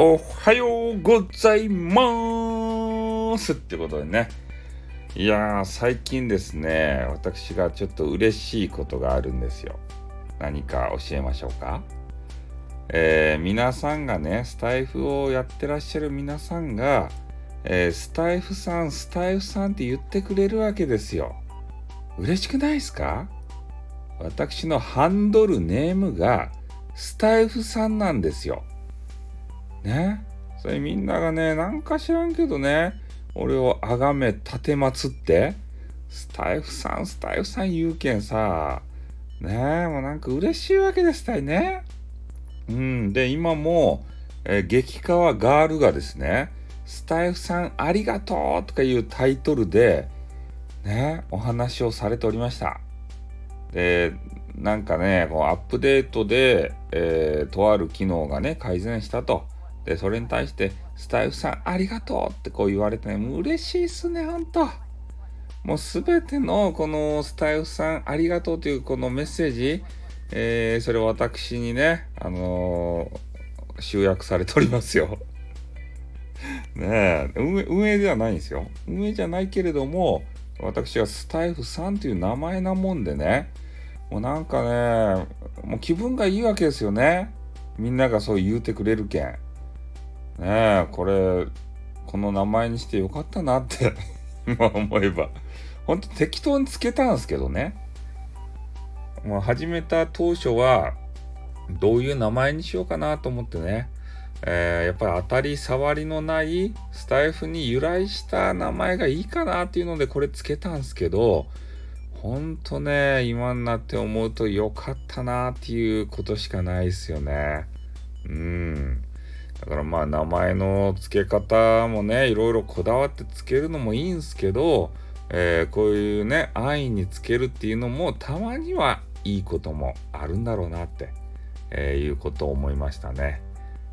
おはようございますってことでね。いやー、最近ですね、私がちょっと嬉しいことがあるんですよ。何か教えましょうか？えー、皆さんがね、スタイフをやってらっしゃる皆さんが、えー、スタイフさん、スタイフさんって言ってくれるわけですよ。嬉しくないですか？私のハンドルネームがスタイフさんなんですよ。ね。それみんながね、なんか知らんけどね、俺をあがめ、立てまつって、スタイフさん、スタイフさん言うけんさ、ねもうなんか嬉しいわけですたいね。うん。で、今も、えー、激川ガールがですね、スタイフさんありがとうとかいうタイトルで、ね、お話をされておりました。で、なんかね、こうアップデートで、えー、とある機能がね、改善したと。で、それに対して、スタイフさんありがとうってこう言われてね、もう嬉しいっすね、ほんと。もうすべてのこのスタイフさんありがとうというこのメッセージ、えー、それを私にね、あのー、集約されておりますよ。ねえ運営、運営ではないんですよ。運営じゃないけれども、私はスタイフさんという名前なもんでね、もうなんかね、もう気分がいいわけですよね。みんながそう言うてくれるけん。ねえ、これ、この名前にしてよかったなって 今思えば。ほんと適当につけたんですけどね。まあ、始めた当初は、どういう名前にしようかなと思ってね。えー、やっぱり当たり障りのないスタイフに由来した名前がいいかなっていうのでこれつけたんですけど、ほんとね、今になって思うと良かったなっていうことしかないですよね。うん。だからまあ名前の付け方もね、いろいろこだわって付けるのもいいんすけど、えー、こういうね、安易につけるっていうのもたまにはいいこともあるんだろうなって、えー、いうことを思いましたね。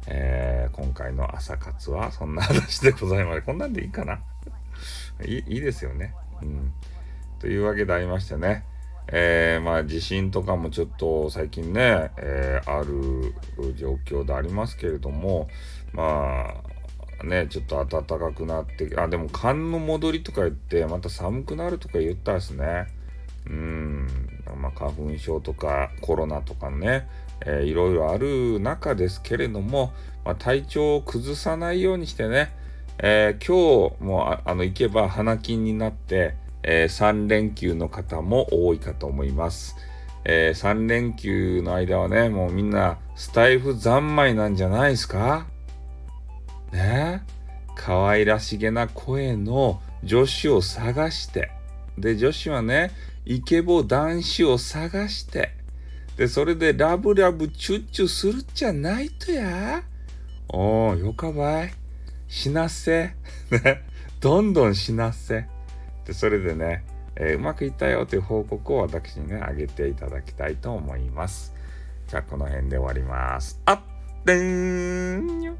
えー、今回の朝活はそんな話でございます。こんなんでいいかな？いいいですよね。うん。というわけでありましてね。えー、まあ地震とかもちょっと最近ね、えー、ある状況でありますけれども、まあね、ちょっと暖かくなって、あ、でも寒の戻りとか言って、また寒くなるとか言ったですね。うん、まあ花粉症とかコロナとかね、えー、いろいろある中ですけれども、まあ、体調を崩さないようにしてね、えー、今日もあの行けば花金になって、えー、3連休の方も多いかと思います。えー、3連休の間はね、もうみんなスタイフ三昧なんじゃないですか？ね？可愛らしげな声の女子を探して、で、女子はね、イケボ男子を探して、で、それでラブラブチュッチュするっちゃないとや。おー、よかばい。死なせ。ね？どんどん死なせ。で、それでね、えー、うまくいったよという報告を私にね、あげていただきたいと思います。じゃあ、この辺で終わります。あってーん